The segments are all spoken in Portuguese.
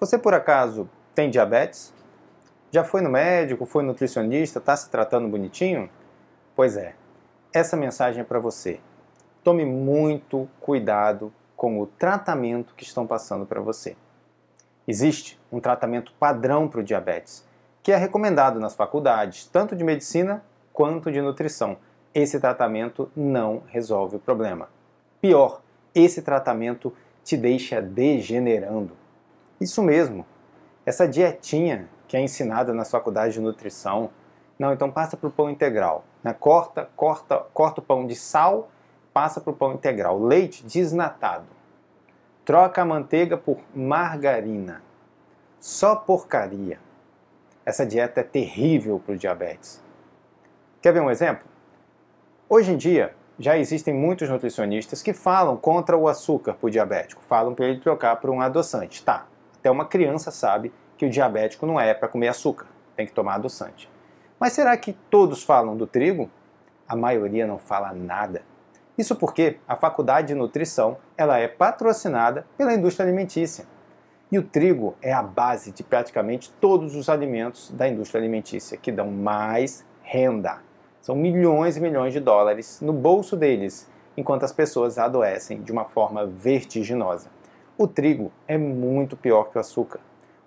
Você por acaso tem diabetes? Já foi no médico, foi nutricionista, está se tratando bonitinho? Pois é, essa mensagem é para você. Tome muito cuidado com o tratamento que estão passando para você. Existe um tratamento padrão para o diabetes, que é recomendado nas faculdades, tanto de medicina quanto de nutrição. Esse tratamento não resolve o problema. Pior, esse tratamento te deixa degenerando. Isso mesmo. Essa dietinha que é ensinada na faculdade de nutrição, não, então passa para o pão integral. Né? Corta, corta, corta o pão de sal, passa para o pão integral. Leite desnatado. Troca a manteiga por margarina. Só porcaria. Essa dieta é terrível para o diabetes. Quer ver um exemplo? Hoje em dia, já existem muitos nutricionistas que falam contra o açúcar para o diabético, falam para ele trocar por um adoçante. Tá, até uma criança sabe que o diabético não é para comer açúcar, tem que tomar adoçante. Mas será que todos falam do trigo? A maioria não fala nada. Isso porque a faculdade de nutrição ela é patrocinada pela indústria alimentícia. E o trigo é a base de praticamente todos os alimentos da indústria alimentícia, que dão mais renda. São milhões e milhões de dólares no bolso deles, enquanto as pessoas adoecem de uma forma vertiginosa. O trigo é muito pior que o açúcar.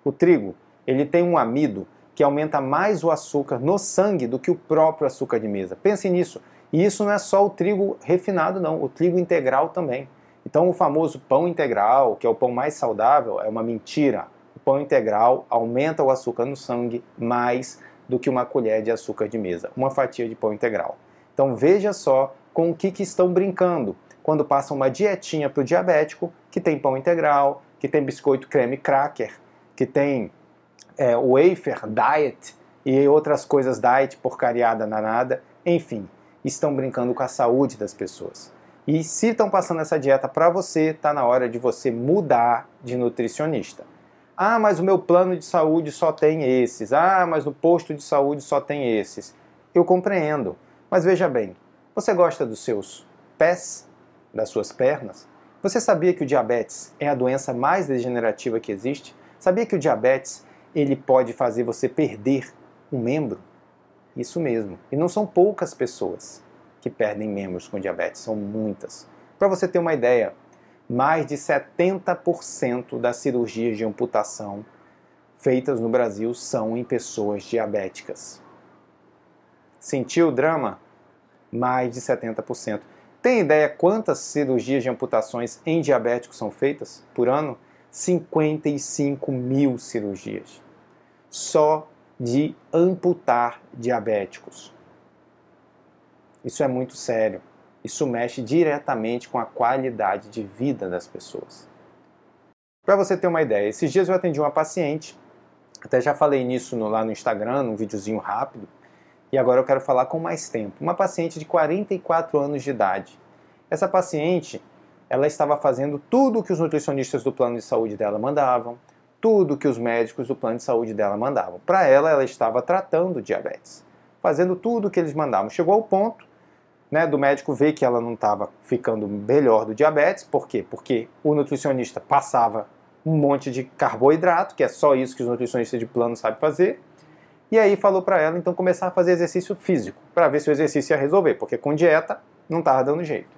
O trigo, ele tem um amido que aumenta mais o açúcar no sangue do que o próprio açúcar de mesa. Pense nisso. E isso não é só o trigo refinado, não, o trigo integral também. Então, o famoso pão integral, que é o pão mais saudável, é uma mentira. O pão integral aumenta o açúcar no sangue mais do que uma colher de açúcar de mesa, uma fatia de pão integral. Então, veja só com o que, que estão brincando quando passam uma dietinha para o diabético que tem pão integral, que tem biscoito creme cracker, que tem é, wafer diet e outras coisas diet porcariada nada, enfim, estão brincando com a saúde das pessoas. E se estão passando essa dieta para você, está na hora de você mudar de nutricionista. Ah, mas o meu plano de saúde só tem esses. Ah, mas no posto de saúde só tem esses. Eu compreendo. Mas veja bem, você gosta dos seus pés? Das suas pernas? Você sabia que o diabetes é a doença mais degenerativa que existe? Sabia que o diabetes ele pode fazer você perder um membro? Isso mesmo. E não são poucas pessoas que perdem membros com diabetes, são muitas. Para você ter uma ideia, mais de 70% das cirurgias de amputação feitas no Brasil são em pessoas diabéticas. Sentiu o drama? Mais de 70%. Tem ideia quantas cirurgias de amputações em diabéticos são feitas por ano? 55 mil cirurgias. Só de amputar diabéticos. Isso é muito sério. Isso mexe diretamente com a qualidade de vida das pessoas. Para você ter uma ideia, esses dias eu atendi uma paciente, até já falei nisso no, lá no Instagram, num videozinho rápido, e agora eu quero falar com mais tempo. Uma paciente de 44 anos de idade. Essa paciente, ela estava fazendo tudo o que os nutricionistas do plano de saúde dela mandavam, tudo que os médicos do plano de saúde dela mandavam. Para ela, ela estava tratando diabetes, fazendo tudo o que eles mandavam. Chegou ao ponto né, do médico ver que ela não estava ficando melhor do diabetes. Por quê? Porque o nutricionista passava um monte de carboidrato, que é só isso que os nutricionistas de plano sabem fazer, e aí falou para ela então começar a fazer exercício físico, para ver se o exercício ia resolver, porque com dieta não estava dando jeito.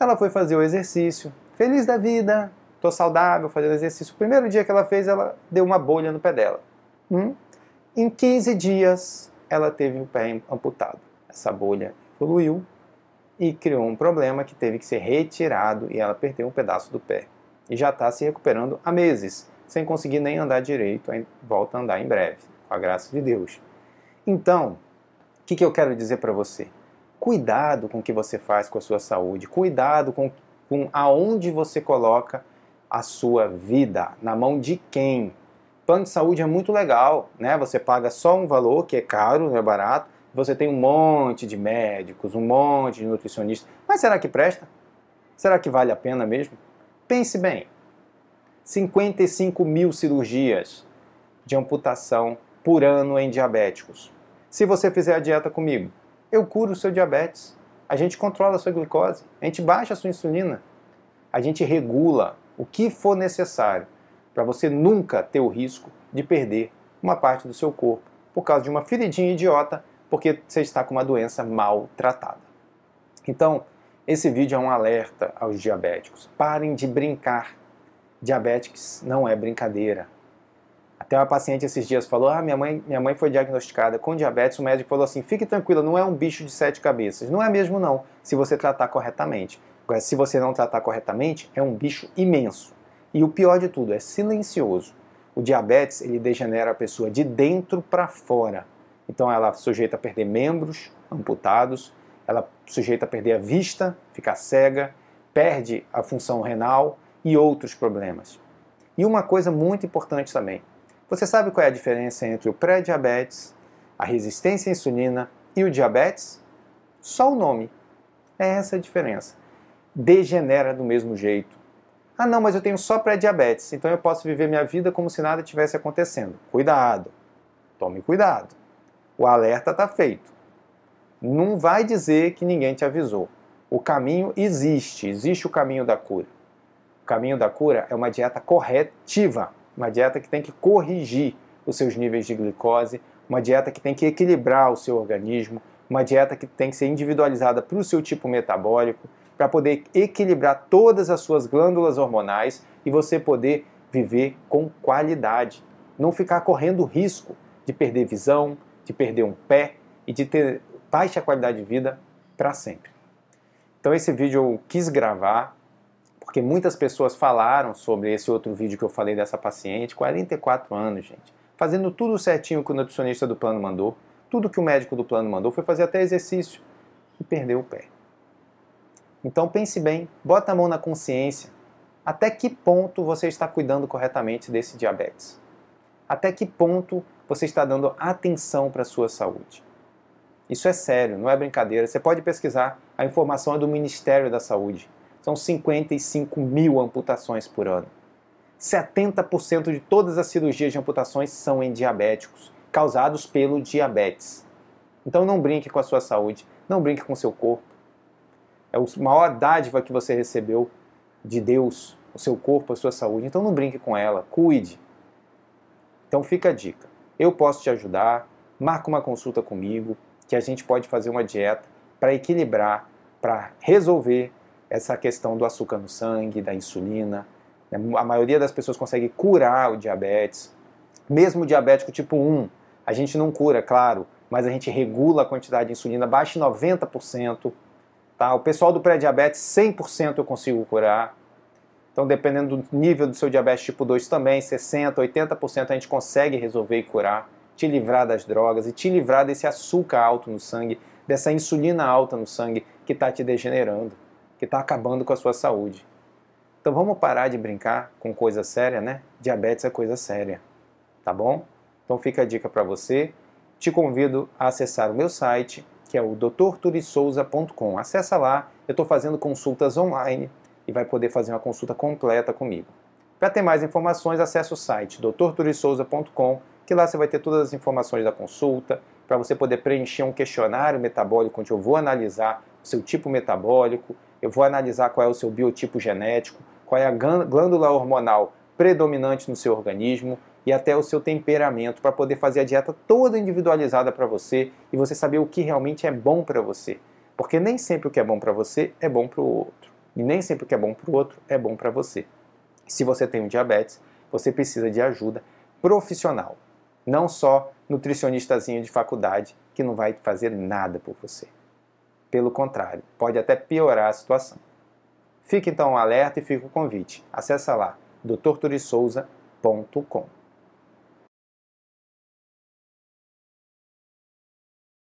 Ela foi fazer o exercício, feliz da vida, tô saudável, fazendo exercício. O primeiro dia que ela fez, ela deu uma bolha no pé dela. Hum? Em 15 dias, ela teve o pé amputado. Essa bolha evoluiu e criou um problema que teve que ser retirado e ela perdeu um pedaço do pé. E já está se recuperando há meses, sem conseguir nem andar direito, volta a andar em breve com a graça de Deus. Então, o que, que eu quero dizer para você? Cuidado com o que você faz com a sua saúde, cuidado com, com aonde você coloca a sua vida, na mão de quem. Plano de saúde é muito legal, né? Você paga só um valor que é caro, não é barato. Você tem um monte de médicos, um monte de nutricionistas. Mas será que presta? Será que vale a pena mesmo? Pense bem. 55 mil cirurgias de amputação por ano em diabéticos. Se você fizer a dieta comigo, eu curo o seu diabetes. A gente controla a sua glicose, a gente baixa a sua insulina, a gente regula o que for necessário para você nunca ter o risco de perder uma parte do seu corpo por causa de uma feridinha idiota, porque você está com uma doença mal tratada. Então, esse vídeo é um alerta aos diabéticos. Parem de brincar. Diabetes não é brincadeira. Até uma paciente esses dias falou: Ah, minha mãe, minha mãe foi diagnosticada com diabetes. O médico falou assim: fique tranquila, não é um bicho de sete cabeças. Não é mesmo, não, se você tratar corretamente. Agora, se você não tratar corretamente, é um bicho imenso. E o pior de tudo, é silencioso. O diabetes, ele degenera a pessoa de dentro para fora. Então, ela sujeita a perder membros amputados, ela sujeita a perder a vista, ficar cega, perde a função renal e outros problemas. E uma coisa muito importante também: você sabe qual é a diferença entre o pré-diabetes, a resistência à insulina e o diabetes? Só o nome. É essa a diferença. Degenera do mesmo jeito. Ah, não, mas eu tenho só pré-diabetes, então eu posso viver minha vida como se nada tivesse acontecendo. Cuidado. Tome cuidado. O alerta está feito. Não vai dizer que ninguém te avisou. O caminho existe, existe o caminho da cura. O caminho da cura é uma dieta corretiva uma dieta que tem que corrigir os seus níveis de glicose, uma dieta que tem que equilibrar o seu organismo, uma dieta que tem que ser individualizada para o seu tipo metabólico, para poder equilibrar todas as suas glândulas hormonais e você poder viver com qualidade. Não ficar correndo risco de perder visão, de perder um pé e de ter baixa qualidade de vida para sempre. Então esse vídeo eu quis gravar porque muitas pessoas falaram sobre esse outro vídeo que eu falei dessa paciente, 44 anos, gente, fazendo tudo certinho que o nutricionista do plano mandou, tudo que o médico do plano mandou, foi fazer até exercício e perdeu o pé. Então pense bem, bota a mão na consciência. Até que ponto você está cuidando corretamente desse diabetes? Até que ponto você está dando atenção para a sua saúde? Isso é sério, não é brincadeira. Você pode pesquisar, a informação é do Ministério da Saúde. São 55 mil amputações por ano. 70% de todas as cirurgias de amputações são em diabéticos, causados pelo diabetes. Então não brinque com a sua saúde, não brinque com o seu corpo. É a maior dádiva que você recebeu de Deus, o seu corpo, a sua saúde. Então não brinque com ela, cuide. Então fica a dica. Eu posso te ajudar, marca uma consulta comigo, que a gente pode fazer uma dieta para equilibrar, para resolver essa questão do açúcar no sangue, da insulina. Né? A maioria das pessoas consegue curar o diabetes. Mesmo o diabético tipo 1, a gente não cura, claro, mas a gente regula a quantidade de insulina, baixa em 90%. Tá? O pessoal do pré-diabetes, 100% eu consigo curar. Então, dependendo do nível do seu diabetes tipo 2 também, 60%, 80% a gente consegue resolver e curar, te livrar das drogas e te livrar desse açúcar alto no sangue, dessa insulina alta no sangue que está te degenerando que está acabando com a sua saúde. Então vamos parar de brincar com coisa séria, né? Diabetes é coisa séria, tá bom? Então fica a dica para você. Te convido a acessar o meu site, que é o drturissouza.com. Acessa lá, eu estou fazendo consultas online e vai poder fazer uma consulta completa comigo. Para ter mais informações, acesse o site drturissouza.com, que lá você vai ter todas as informações da consulta, para você poder preencher um questionário metabólico onde eu vou analisar o seu tipo metabólico, eu vou analisar qual é o seu biotipo genético, qual é a glândula hormonal predominante no seu organismo e até o seu temperamento para poder fazer a dieta toda individualizada para você e você saber o que realmente é bom para você. Porque nem sempre o que é bom para você é bom para o outro. E nem sempre o que é bom para o outro é bom para você. Se você tem um diabetes, você precisa de ajuda profissional. Não só nutricionistazinho de faculdade que não vai fazer nada por você. Pelo contrário, pode até piorar a situação. Fique então alerta e fica o convite. Acesse lá doutorturisouza.com.